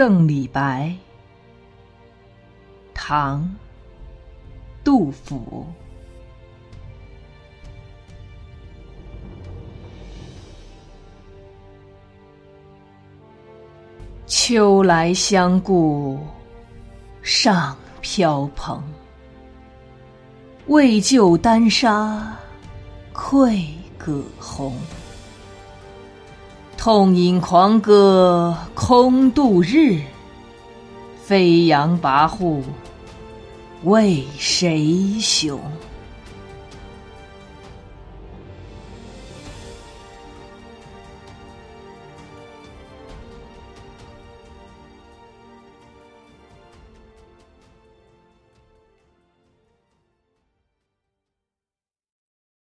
赠李白，唐·杜甫。秋来相顾上飘蓬，为救丹砂愧葛洪。痛饮狂歌空度日，飞扬跋扈为谁雄？